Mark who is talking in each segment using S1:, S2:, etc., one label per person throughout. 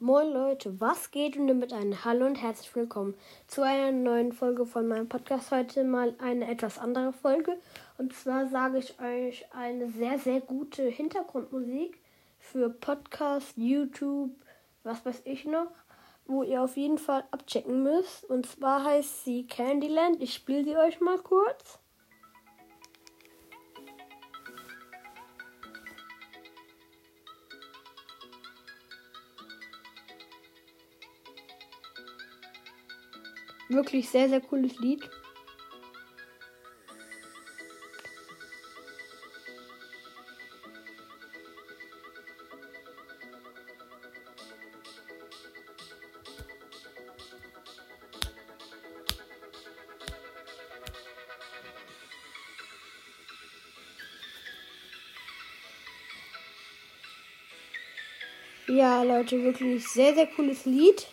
S1: Moin Leute, was geht und damit ein Hallo und herzlich willkommen zu einer neuen Folge von meinem Podcast. Heute mal eine etwas andere Folge. Und zwar sage ich euch eine sehr, sehr gute Hintergrundmusik für Podcast, YouTube, was weiß ich noch, wo ihr auf jeden Fall abchecken müsst. Und zwar heißt sie Candyland. Ich spiele sie euch mal kurz. Wirklich sehr, sehr cooles Lied. Ja, Leute, wirklich sehr, sehr cooles Lied.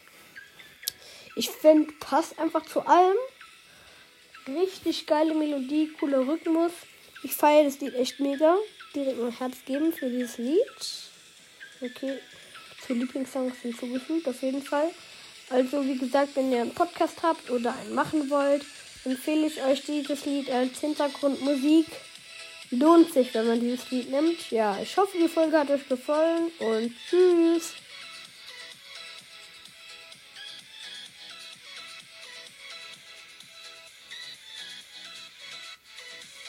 S1: Ich finde, passt einfach zu allem. Richtig geile Melodie, cooler Rhythmus. Ich feiere das Lied echt mega. Direkt mein Herz geben für dieses Lied. Okay, zu Lieblingssongs hinzugefügt, auf jeden Fall. Also, wie gesagt, wenn ihr einen Podcast habt oder einen machen wollt, empfehle ich euch dieses Lied als Hintergrundmusik. Lohnt sich, wenn man dieses Lied nimmt. Ja, ich hoffe, die Folge hat euch gefallen und tschüss.